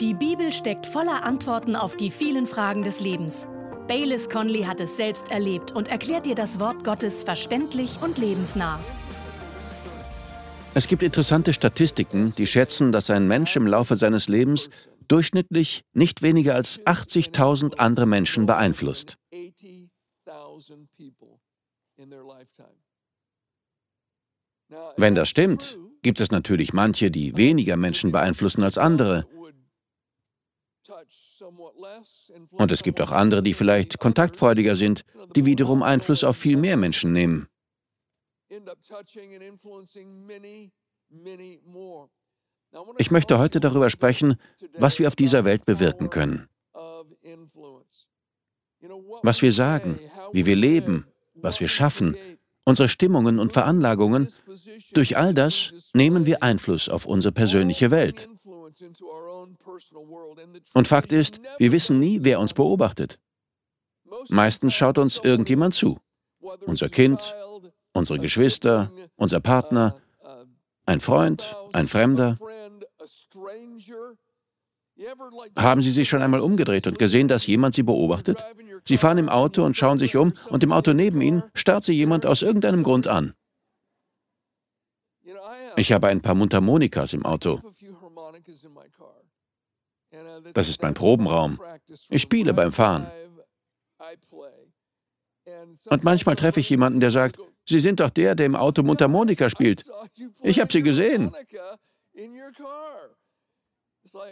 Die Bibel steckt voller Antworten auf die vielen Fragen des Lebens. Baylis Conley hat es selbst erlebt und erklärt dir das Wort Gottes verständlich und lebensnah. Es gibt interessante Statistiken, die schätzen, dass ein Mensch im Laufe seines Lebens durchschnittlich nicht weniger als 80.000 andere Menschen beeinflusst. Wenn das stimmt, gibt es natürlich manche, die weniger Menschen beeinflussen als andere. Und es gibt auch andere, die vielleicht kontaktfreudiger sind, die wiederum Einfluss auf viel mehr Menschen nehmen. Ich möchte heute darüber sprechen, was wir auf dieser Welt bewirken können. Was wir sagen, wie wir leben, was wir schaffen, unsere Stimmungen und Veranlagungen, durch all das nehmen wir Einfluss auf unsere persönliche Welt. Und Fakt ist, wir wissen nie, wer uns beobachtet. Meistens schaut uns irgendjemand zu. Unser Kind, unsere Geschwister, unser Partner, ein Freund, ein Fremder. Haben Sie sich schon einmal umgedreht und gesehen, dass jemand Sie beobachtet? Sie fahren im Auto und schauen sich um und im Auto neben Ihnen starrt Sie jemand aus irgendeinem Grund an. Ich habe ein paar Mundharmonikas im Auto. Das ist mein Probenraum. Ich spiele beim Fahren. Und manchmal treffe ich jemanden, der sagt, Sie sind doch der, der im Auto Mundharmonika spielt. Ich habe Sie gesehen.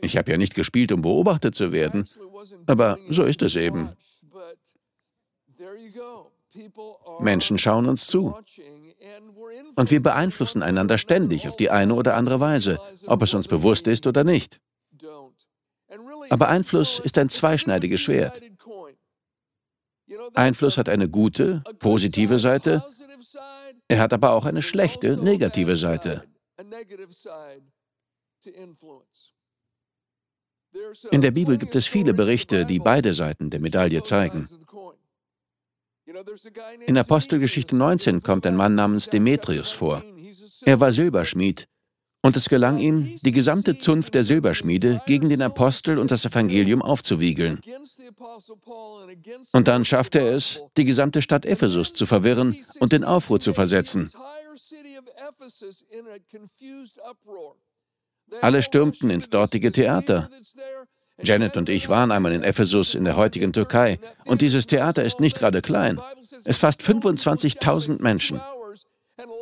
Ich habe ja nicht gespielt, um beobachtet zu werden, aber so ist es eben. Menschen schauen uns zu. Und wir beeinflussen einander ständig auf die eine oder andere Weise, ob es uns bewusst ist oder nicht. Aber Einfluss ist ein zweischneidiges Schwert. Einfluss hat eine gute, positive Seite, er hat aber auch eine schlechte, negative Seite. In der Bibel gibt es viele Berichte, die beide Seiten der Medaille zeigen. In Apostelgeschichte 19 kommt ein Mann namens Demetrius vor. Er war Silberschmied und es gelang ihm, die gesamte Zunft der Silberschmiede gegen den Apostel und das Evangelium aufzuwiegeln. Und dann schaffte er es, die gesamte Stadt Ephesus zu verwirren und in Aufruhr zu versetzen. Alle stürmten ins dortige Theater. Janet und ich waren einmal in Ephesus in der heutigen Türkei und dieses Theater ist nicht gerade klein. Es fasst 25.000 Menschen.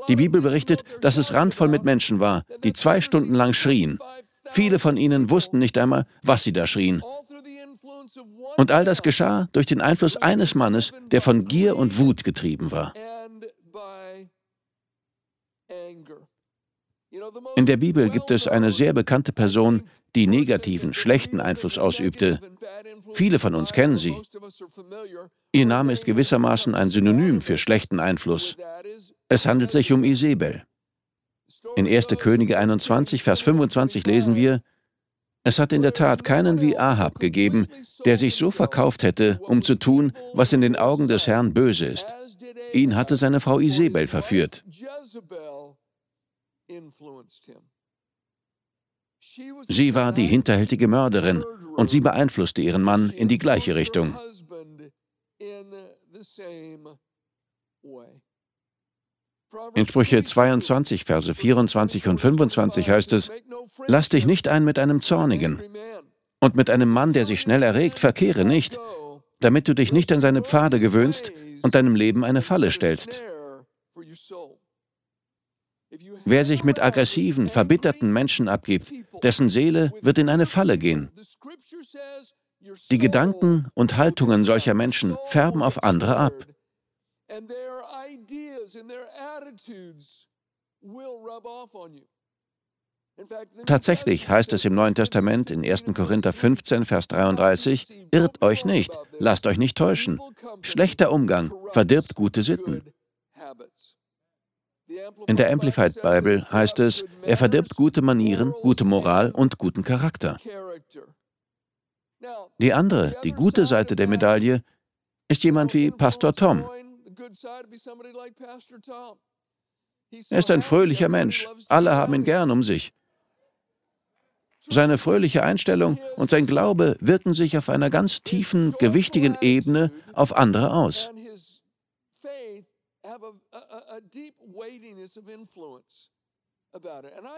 Die Bibel berichtet, dass es randvoll mit Menschen war, die zwei Stunden lang schrien. Viele von ihnen wussten nicht einmal, was sie da schrien. Und all das geschah durch den Einfluss eines Mannes, der von Gier und Wut getrieben war. In der Bibel gibt es eine sehr bekannte Person, die negativen, schlechten Einfluss ausübte. Viele von uns kennen sie. Ihr Name ist gewissermaßen ein Synonym für schlechten Einfluss. Es handelt sich um Isabel. In 1. Könige 21, Vers 25 lesen wir, es hat in der Tat keinen wie Ahab gegeben, der sich so verkauft hätte, um zu tun, was in den Augen des Herrn böse ist. Ihn hatte seine Frau Isabel verführt. Sie war die hinterhältige Mörderin und sie beeinflusste ihren Mann in die gleiche Richtung. In Sprüche 22, Verse 24 und 25 heißt es, Lass dich nicht ein mit einem Zornigen. Und mit einem Mann, der sich schnell erregt, verkehre nicht, damit du dich nicht an seine Pfade gewöhnst und deinem Leben eine Falle stellst. Wer sich mit aggressiven, verbitterten Menschen abgibt, dessen Seele wird in eine Falle gehen. Die Gedanken und Haltungen solcher Menschen färben auf andere ab. Tatsächlich heißt es im Neuen Testament in 1. Korinther 15, Vers 33, Irrt euch nicht, lasst euch nicht täuschen. Schlechter Umgang verdirbt gute Sitten. In der Amplified Bible heißt es, er verdirbt gute Manieren, gute Moral und guten Charakter. Die andere, die gute Seite der Medaille, ist jemand wie Pastor Tom. Er ist ein fröhlicher Mensch. Alle haben ihn gern um sich. Seine fröhliche Einstellung und sein Glaube wirken sich auf einer ganz tiefen, gewichtigen Ebene auf andere aus.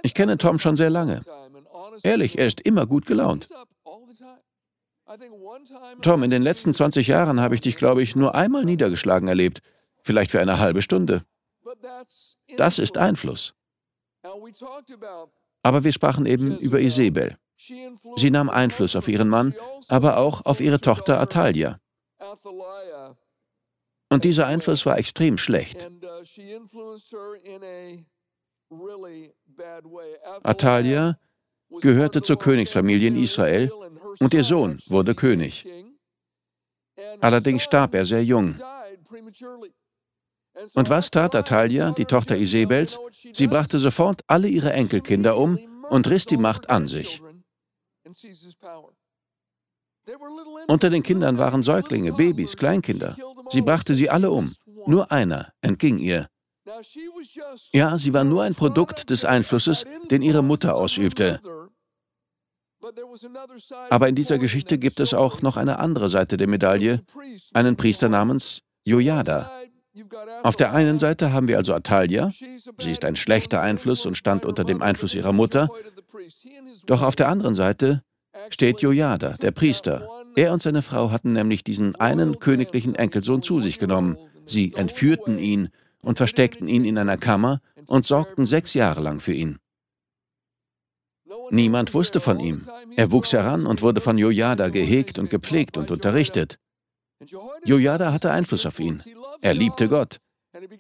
Ich kenne Tom schon sehr lange. Ehrlich, er ist immer gut gelaunt. Tom, in den letzten 20 Jahren habe ich dich, glaube ich, nur einmal niedergeschlagen erlebt. Vielleicht für eine halbe Stunde. Das ist Einfluss. Aber wir sprachen eben über Isabel. Sie nahm Einfluss auf ihren Mann, aber auch auf ihre Tochter Atalia. Und dieser Einfluss war extrem schlecht. Atalia gehörte zur Königsfamilie in Israel und ihr Sohn wurde König. Allerdings starb er sehr jung. Und was tat Atalia, die Tochter Isabels? Sie brachte sofort alle ihre Enkelkinder um und riss die Macht an sich. Unter den Kindern waren Säuglinge, Babys, Kleinkinder. Sie brachte sie alle um. Nur einer entging ihr. Ja, sie war nur ein Produkt des Einflusses, den ihre Mutter ausübte. Aber in dieser Geschichte gibt es auch noch eine andere Seite der Medaille, einen Priester namens Jojada. Auf der einen Seite haben wir also Atalia. Sie ist ein schlechter Einfluss und stand unter dem Einfluss ihrer Mutter. Doch auf der anderen Seite steht Jojada, der Priester. Er und seine Frau hatten nämlich diesen einen königlichen Enkelsohn zu sich genommen. Sie entführten ihn und versteckten ihn in einer Kammer und sorgten sechs Jahre lang für ihn. Niemand wusste von ihm. Er wuchs heran und wurde von Jojada gehegt und gepflegt und unterrichtet. Jojada hatte Einfluss auf ihn. Er liebte Gott.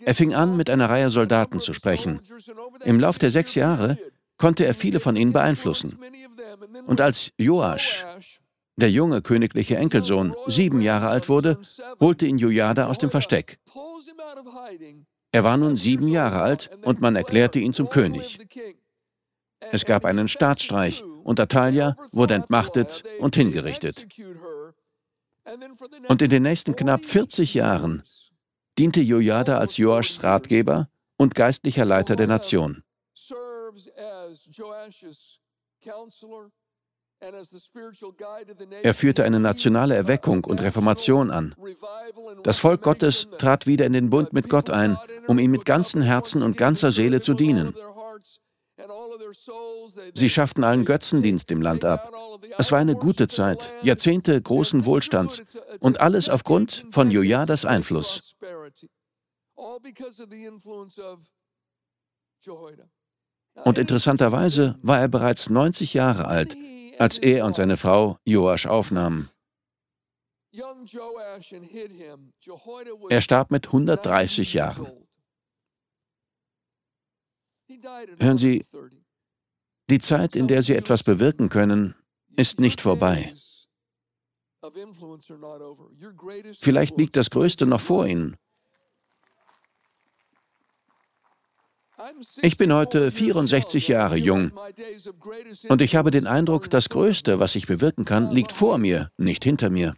Er fing an, mit einer Reihe Soldaten zu sprechen. Im Lauf der sechs Jahre konnte er viele von ihnen beeinflussen. Und als Joasch, der junge königliche Enkelsohn, sieben Jahre alt wurde, holte ihn Jojada aus dem Versteck. Er war nun sieben Jahre alt und man erklärte ihn zum König. Es gab einen Staatsstreich und Atalia wurde entmachtet und hingerichtet. Und in den nächsten knapp 40 Jahren diente Jojada als Joaschs Ratgeber und geistlicher Leiter der Nation. Er führte eine nationale Erweckung und Reformation an. Das Volk Gottes trat wieder in den Bund mit Gott ein, um ihm mit ganzem Herzen und ganzer Seele zu dienen. Sie schafften allen Götzendienst im Land ab. Es war eine gute Zeit, Jahrzehnte großen Wohlstands und alles aufgrund von Jojadas Einfluss. Und interessanterweise war er bereits 90 Jahre alt, als er und seine Frau Joasch aufnahmen. Er starb mit 130 Jahren. Hören Sie, die Zeit, in der Sie etwas bewirken können, ist nicht vorbei. Vielleicht liegt das Größte noch vor Ihnen. Ich bin heute 64 Jahre jung und ich habe den Eindruck, das Größte, was ich bewirken kann, liegt vor mir, nicht hinter mir.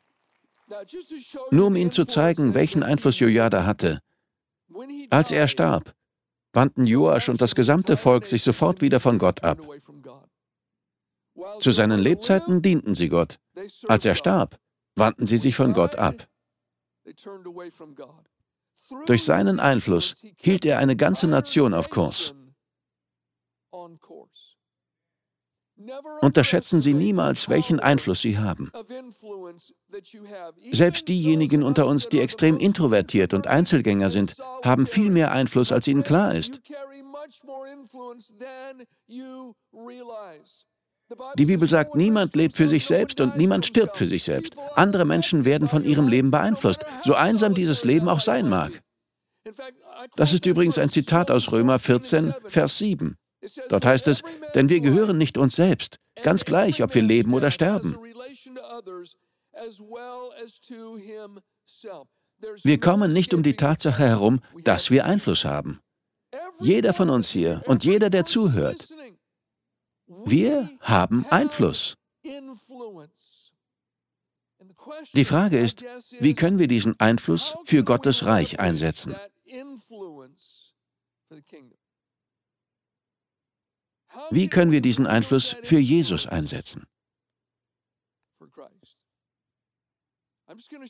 Nur um Ihnen zu zeigen, welchen Einfluss Jojada hatte. Als er starb, wandten Joasch und das gesamte Volk sich sofort wieder von Gott ab. Zu seinen Lebzeiten dienten sie Gott. Als er starb, wandten sie sich von Gott ab. Durch seinen Einfluss hielt er eine ganze Nation auf Kurs. Unterschätzen Sie niemals, welchen Einfluss Sie haben. Selbst diejenigen unter uns, die extrem introvertiert und Einzelgänger sind, haben viel mehr Einfluss, als ihnen klar ist. Die Bibel sagt, niemand lebt für sich selbst und niemand stirbt für sich selbst. Andere Menschen werden von ihrem Leben beeinflusst, so einsam dieses Leben auch sein mag. Das ist übrigens ein Zitat aus Römer 14, Vers 7. Dort heißt es, denn wir gehören nicht uns selbst, ganz gleich, ob wir leben oder sterben. Wir kommen nicht um die Tatsache herum, dass wir Einfluss haben. Jeder von uns hier und jeder, der zuhört, wir haben Einfluss. Die Frage ist, wie können wir diesen Einfluss für Gottes Reich einsetzen? Wie können wir diesen Einfluss für Jesus einsetzen?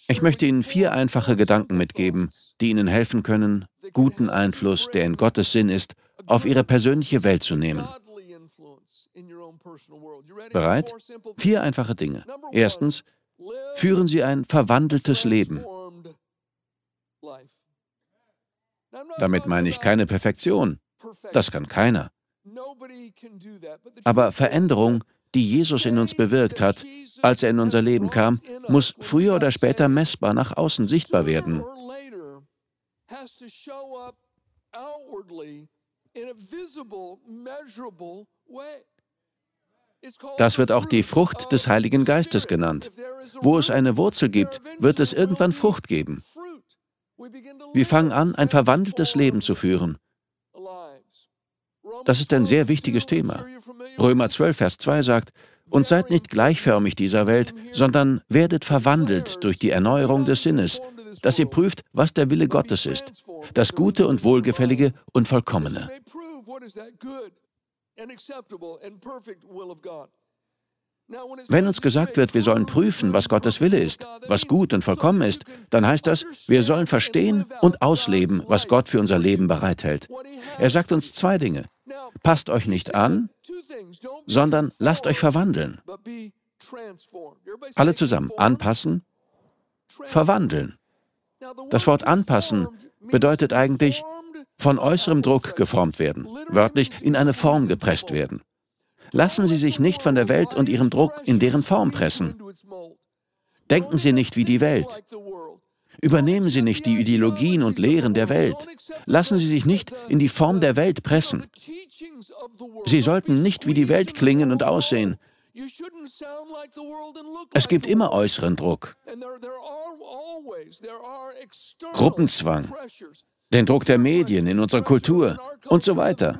Ich möchte Ihnen vier einfache Gedanken mitgeben, die Ihnen helfen können, guten Einfluss, der in Gottes Sinn ist, auf Ihre persönliche Welt zu nehmen. Bereit? Vier einfache Dinge. Erstens, führen Sie ein verwandeltes Leben. Damit meine ich keine Perfektion. Das kann keiner. Aber Veränderung, die Jesus in uns bewirkt hat, als er in unser Leben kam, muss früher oder später messbar nach außen sichtbar werden. Das wird auch die Frucht des Heiligen Geistes genannt. Wo es eine Wurzel gibt, wird es irgendwann Frucht geben. Wir fangen an, ein verwandeltes Leben zu führen. Das ist ein sehr wichtiges Thema. Römer 12, Vers 2 sagt, und seid nicht gleichförmig dieser Welt, sondern werdet verwandelt durch die Erneuerung des Sinnes, dass ihr prüft, was der Wille Gottes ist, das Gute und Wohlgefällige und Vollkommene. Wenn uns gesagt wird, wir sollen prüfen, was Gottes Wille ist, was gut und vollkommen ist, dann heißt das, wir sollen verstehen und ausleben, was Gott für unser Leben bereithält. Er sagt uns zwei Dinge. Passt euch nicht an, sondern lasst euch verwandeln. Alle zusammen. Anpassen, verwandeln. Das Wort anpassen bedeutet eigentlich von äußerem Druck geformt werden, wörtlich in eine Form gepresst werden. Lassen Sie sich nicht von der Welt und ihrem Druck in deren Form pressen. Denken Sie nicht wie die Welt. Übernehmen Sie nicht die Ideologien und Lehren der Welt. Lassen Sie sich nicht in die Form der Welt pressen. Sie sollten nicht wie die Welt klingen und aussehen. Es gibt immer äußeren Druck. Gruppenzwang, den Druck der Medien in unserer Kultur und so weiter.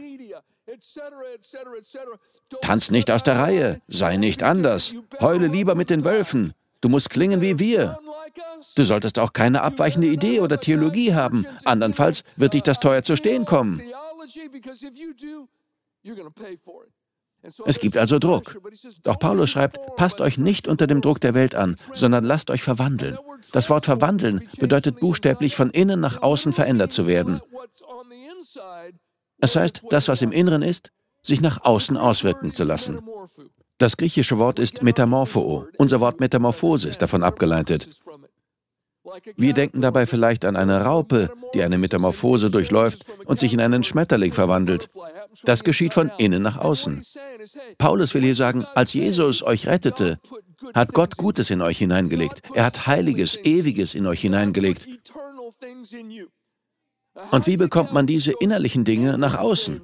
Tanz nicht aus der Reihe, sei nicht anders, heule lieber mit den Wölfen, du musst klingen wie wir. Du solltest auch keine abweichende Idee oder Theologie haben, andernfalls wird dich das teuer zu stehen kommen. Es gibt also Druck. Doch Paulus schreibt, passt euch nicht unter dem Druck der Welt an, sondern lasst euch verwandeln. Das Wort verwandeln bedeutet buchstäblich von innen nach außen verändert zu werden. Es heißt, das, was im Inneren ist, sich nach außen auswirken zu lassen. Das griechische Wort ist Metamorpho. Unser Wort Metamorphose ist davon abgeleitet. Wir denken dabei vielleicht an eine Raupe, die eine Metamorphose durchläuft und sich in einen Schmetterling verwandelt. Das geschieht von innen nach außen. Paulus will hier sagen, als Jesus euch rettete, hat Gott Gutes in euch hineingelegt. Er hat Heiliges, Ewiges in euch hineingelegt. Und wie bekommt man diese innerlichen Dinge nach außen?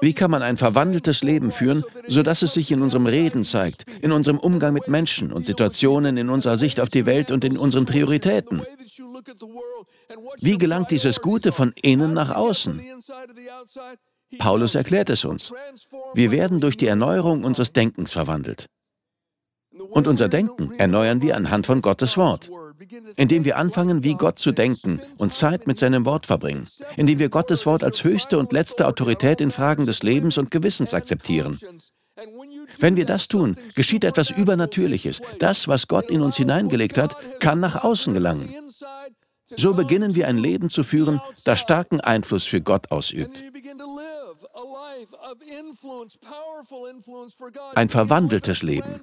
Wie kann man ein verwandeltes Leben führen, sodass es sich in unserem Reden zeigt, in unserem Umgang mit Menschen und Situationen, in unserer Sicht auf die Welt und in unseren Prioritäten? Wie gelangt dieses Gute von innen nach außen? Paulus erklärt es uns. Wir werden durch die Erneuerung unseres Denkens verwandelt. Und unser Denken erneuern wir anhand von Gottes Wort indem wir anfangen, wie Gott zu denken und Zeit mit seinem Wort verbringen, indem wir Gottes Wort als höchste und letzte Autorität in Fragen des Lebens und Gewissens akzeptieren. Wenn wir das tun, geschieht etwas Übernatürliches. Das, was Gott in uns hineingelegt hat, kann nach außen gelangen. So beginnen wir ein Leben zu führen, das starken Einfluss für Gott ausübt. Ein verwandeltes Leben.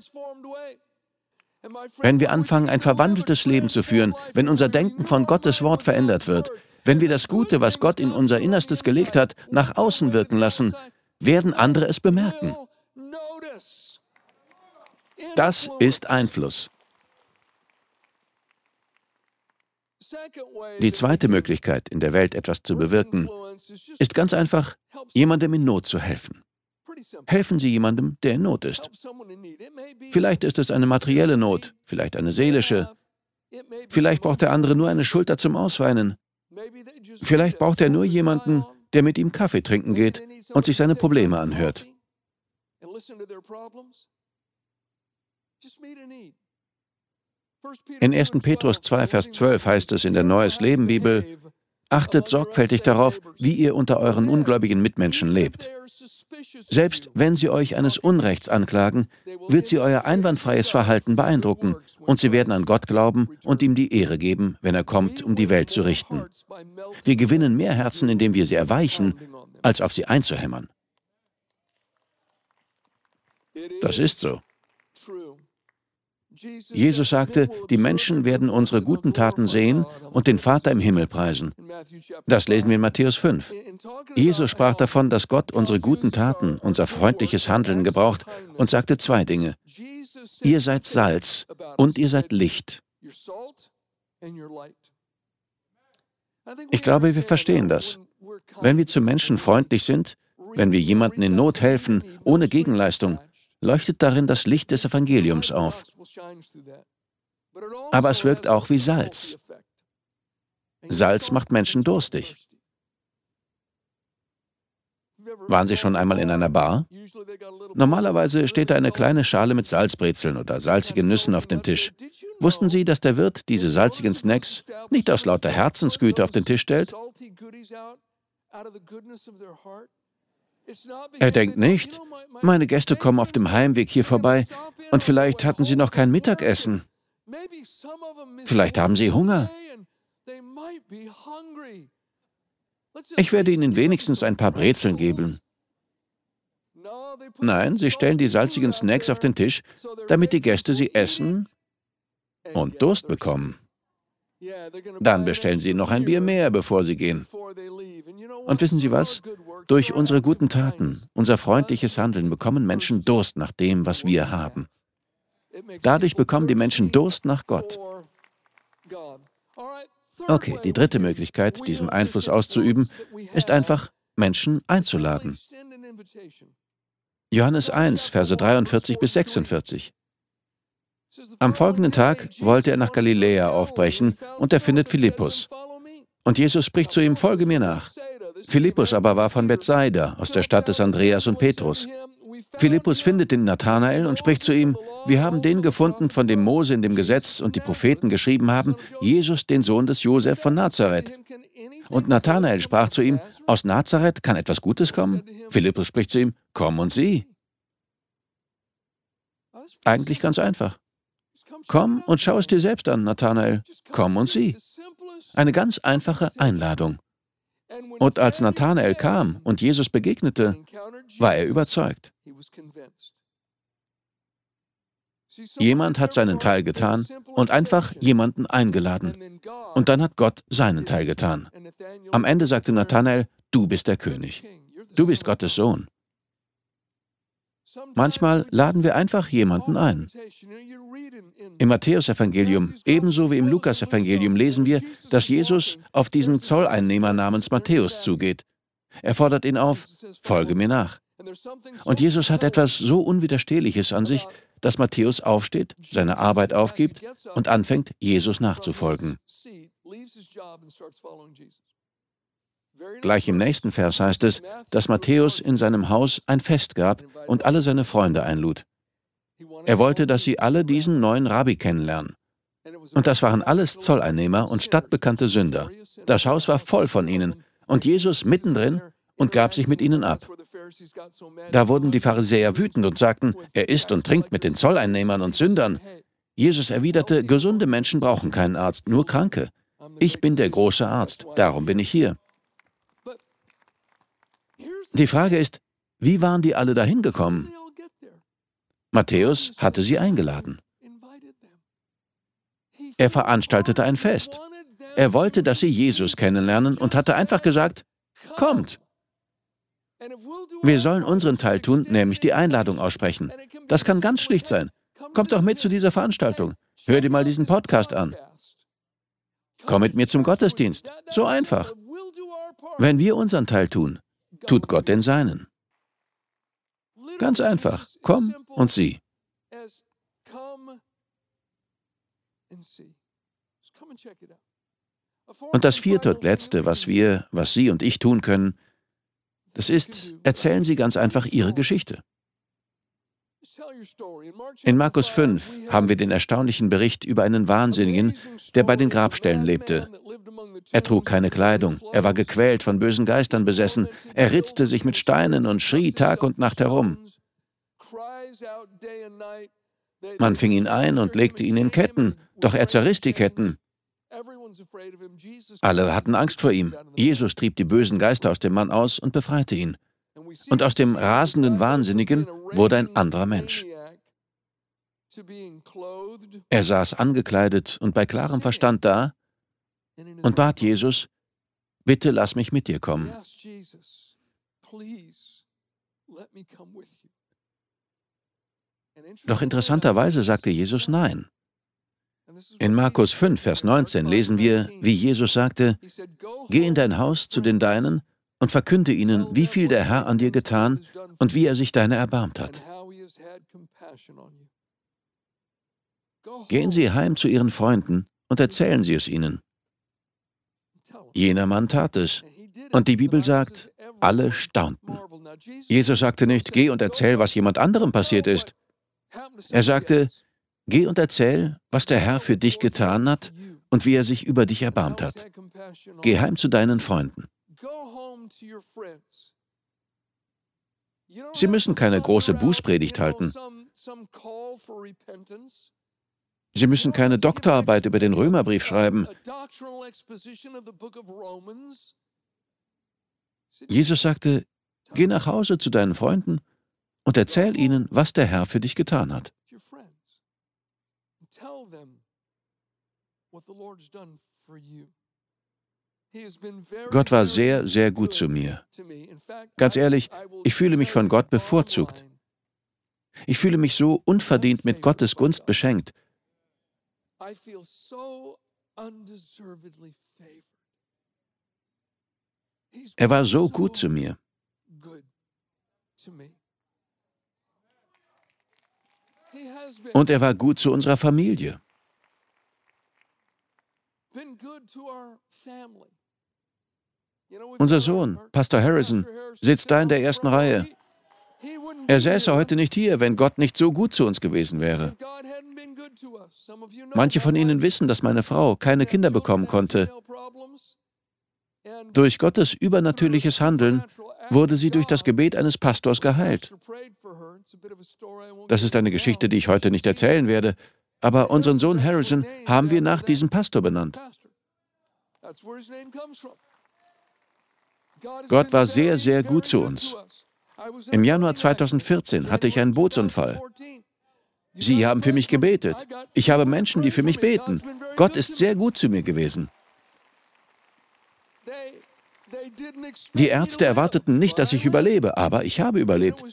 Wenn wir anfangen, ein verwandeltes Leben zu führen, wenn unser Denken von Gottes Wort verändert wird, wenn wir das Gute, was Gott in unser Innerstes gelegt hat, nach außen wirken lassen, werden andere es bemerken. Das ist Einfluss. Die zweite Möglichkeit, in der Welt etwas zu bewirken, ist ganz einfach, jemandem in Not zu helfen. Helfen Sie jemandem, der in Not ist. Vielleicht ist es eine materielle Not, vielleicht eine seelische. Vielleicht braucht der andere nur eine Schulter zum Ausweinen. Vielleicht braucht er nur jemanden, der mit ihm Kaffee trinken geht und sich seine Probleme anhört. In 1. Petrus 2, Vers 12 heißt es in der Neues Leben Bibel, Achtet sorgfältig darauf, wie ihr unter euren ungläubigen Mitmenschen lebt. Selbst wenn sie euch eines Unrechts anklagen, wird sie euer einwandfreies Verhalten beeindrucken und sie werden an Gott glauben und ihm die Ehre geben, wenn er kommt, um die Welt zu richten. Wir gewinnen mehr Herzen, indem wir sie erweichen, als auf sie einzuhämmern. Das ist so. Jesus sagte, die Menschen werden unsere guten Taten sehen und den Vater im Himmel preisen. Das lesen wir in Matthäus 5. Jesus sprach davon, dass Gott unsere guten Taten, unser freundliches Handeln gebraucht und sagte zwei Dinge. Ihr seid Salz und ihr seid Licht. Ich glaube, wir verstehen das. Wenn wir zu Menschen freundlich sind, wenn wir jemanden in Not helfen, ohne Gegenleistung, leuchtet darin das Licht des Evangeliums auf. Aber es wirkt auch wie Salz. Salz macht Menschen durstig. Waren Sie schon einmal in einer Bar? Normalerweise steht da eine kleine Schale mit Salzbrezeln oder salzigen Nüssen auf dem Tisch. Wussten Sie, dass der Wirt diese salzigen Snacks nicht aus lauter Herzensgüte auf den Tisch stellt? Er denkt nicht, meine Gäste kommen auf dem Heimweg hier vorbei und vielleicht hatten sie noch kein Mittagessen. Vielleicht haben sie Hunger. Ich werde ihnen wenigstens ein paar Brezeln geben. Nein, sie stellen die salzigen Snacks auf den Tisch, damit die Gäste sie essen und Durst bekommen. Dann bestellen sie noch ein Bier mehr, bevor sie gehen. Und wissen Sie was? Durch unsere guten Taten, unser freundliches Handeln bekommen Menschen Durst nach dem, was wir haben. Dadurch bekommen die Menschen Durst nach Gott. Okay, die dritte Möglichkeit, diesen Einfluss auszuüben, ist einfach, Menschen einzuladen. Johannes 1, Verse 43 bis 46. Am folgenden Tag wollte er nach Galiläa aufbrechen und er findet Philippus. Und Jesus spricht zu ihm, folge mir nach. Philippus aber war von Bethsaida, aus der Stadt des Andreas und Petrus. Philippus findet den Nathanael und spricht zu ihm, wir haben den gefunden, von dem Mose in dem Gesetz und die Propheten geschrieben haben, Jesus, den Sohn des Josef von Nazareth. Und Nathanael sprach zu ihm, aus Nazareth kann etwas Gutes kommen? Philippus spricht zu ihm, komm und sieh. Eigentlich ganz einfach. Komm und schau es dir selbst an, Nathanael. Komm und sieh. Eine ganz einfache Einladung. Und als Nathanael kam und Jesus begegnete, war er überzeugt. Jemand hat seinen Teil getan und einfach jemanden eingeladen. Und dann hat Gott seinen Teil getan. Am Ende sagte Nathanael, du bist der König. Du bist Gottes Sohn. Manchmal laden wir einfach jemanden ein. Im Matthäusevangelium ebenso wie im Lukasevangelium lesen wir, dass Jesus auf diesen Zolleinnehmer namens Matthäus zugeht. Er fordert ihn auf, folge mir nach. Und Jesus hat etwas so Unwiderstehliches an sich, dass Matthäus aufsteht, seine Arbeit aufgibt und anfängt, Jesus nachzufolgen. Gleich im nächsten Vers heißt es, dass Matthäus in seinem Haus ein Fest gab und alle seine Freunde einlud. Er wollte, dass sie alle diesen neuen Rabbi kennenlernen. Und das waren alles Zolleinnehmer und stadtbekannte Sünder. Das Haus war voll von ihnen und Jesus mittendrin und gab sich mit ihnen ab. Da wurden die Pharisäer wütend und sagten, er isst und trinkt mit den Zolleinnehmern und Sündern. Jesus erwiderte, gesunde Menschen brauchen keinen Arzt, nur Kranke. Ich bin der große Arzt, darum bin ich hier. Die Frage ist, wie waren die alle dahin gekommen? Matthäus hatte sie eingeladen. Er veranstaltete ein Fest. Er wollte, dass sie Jesus kennenlernen und hatte einfach gesagt, kommt. Wir sollen unseren Teil tun, nämlich die Einladung aussprechen. Das kann ganz schlicht sein. Kommt doch mit zu dieser Veranstaltung. Hör dir mal diesen Podcast an. Komm mit mir zum Gottesdienst. So einfach. Wenn wir unseren Teil tun, tut Gott den seinen. Ganz einfach. Komm und sieh. Und das vierte und letzte, was wir, was Sie und ich tun können, das ist, erzählen Sie ganz einfach Ihre Geschichte. In Markus 5 haben wir den erstaunlichen Bericht über einen Wahnsinnigen, der bei den Grabstellen lebte. Er trug keine Kleidung, er war gequält, von bösen Geistern besessen, er ritzte sich mit Steinen und schrie Tag und Nacht herum. Man fing ihn ein und legte ihn in Ketten, doch er zerriss die Ketten. Alle hatten Angst vor ihm. Jesus trieb die bösen Geister aus dem Mann aus und befreite ihn. Und aus dem rasenden Wahnsinnigen wurde ein anderer Mensch. Er saß angekleidet und bei klarem Verstand da und bat Jesus, bitte lass mich mit dir kommen. Doch interessanterweise sagte Jesus Nein. In Markus 5, Vers 19 lesen wir, wie Jesus sagte, Geh in dein Haus zu den Deinen und verkünde ihnen, wie viel der Herr an dir getan und wie er sich deiner erbarmt hat. Gehen Sie heim zu Ihren Freunden und erzählen Sie es ihnen. Jener Mann tat es. Und die Bibel sagt, alle staunten. Jesus sagte nicht, geh und erzähl, was jemand anderem passiert ist. Er sagte, geh und erzähl, was der Herr für dich getan hat und wie er sich über dich erbarmt hat. Geh heim zu deinen Freunden. Sie müssen keine große Bußpredigt halten. Sie müssen keine Doktorarbeit über den Römerbrief schreiben. Jesus sagte, geh nach Hause zu deinen Freunden und erzähl ihnen, was der Herr für dich getan hat. Gott war sehr, sehr gut zu mir. Ganz ehrlich, ich fühle mich von Gott bevorzugt. Ich fühle mich so unverdient mit Gottes Gunst beschenkt. Er war so gut zu mir. Und er war gut zu unserer Familie. Unser Sohn, Pastor Harrison, sitzt da in der ersten Reihe. Er säße heute nicht hier, wenn Gott nicht so gut zu uns gewesen wäre. Manche von Ihnen wissen, dass meine Frau keine Kinder bekommen konnte. Durch Gottes übernatürliches Handeln wurde sie durch das Gebet eines Pastors geheilt. Das ist eine Geschichte, die ich heute nicht erzählen werde, aber unseren Sohn Harrison haben wir nach diesem Pastor benannt. Gott war sehr, sehr gut zu uns. Im Januar 2014 hatte ich einen Bootsunfall. Sie haben für mich gebetet. Ich habe Menschen, die für mich beten. Gott ist sehr gut zu mir gewesen. Die Ärzte erwarteten nicht, dass ich überlebe, aber ich habe überlebt.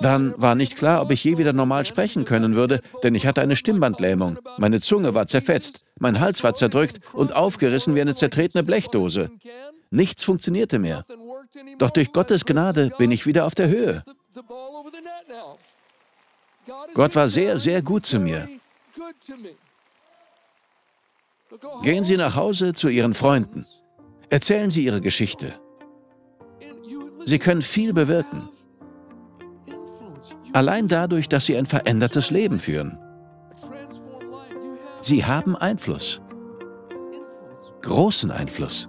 Dann war nicht klar, ob ich je wieder normal sprechen können würde, denn ich hatte eine Stimmbandlähmung. Meine Zunge war zerfetzt, mein Hals war zerdrückt und aufgerissen wie eine zertretene Blechdose. Nichts funktionierte mehr. Doch durch Gottes Gnade bin ich wieder auf der Höhe. Gott war sehr, sehr gut zu mir. Gehen Sie nach Hause zu Ihren Freunden. Erzählen Sie Ihre Geschichte. Sie können viel bewirken. Allein dadurch, dass Sie ein verändertes Leben führen. Sie haben Einfluss. Großen Einfluss.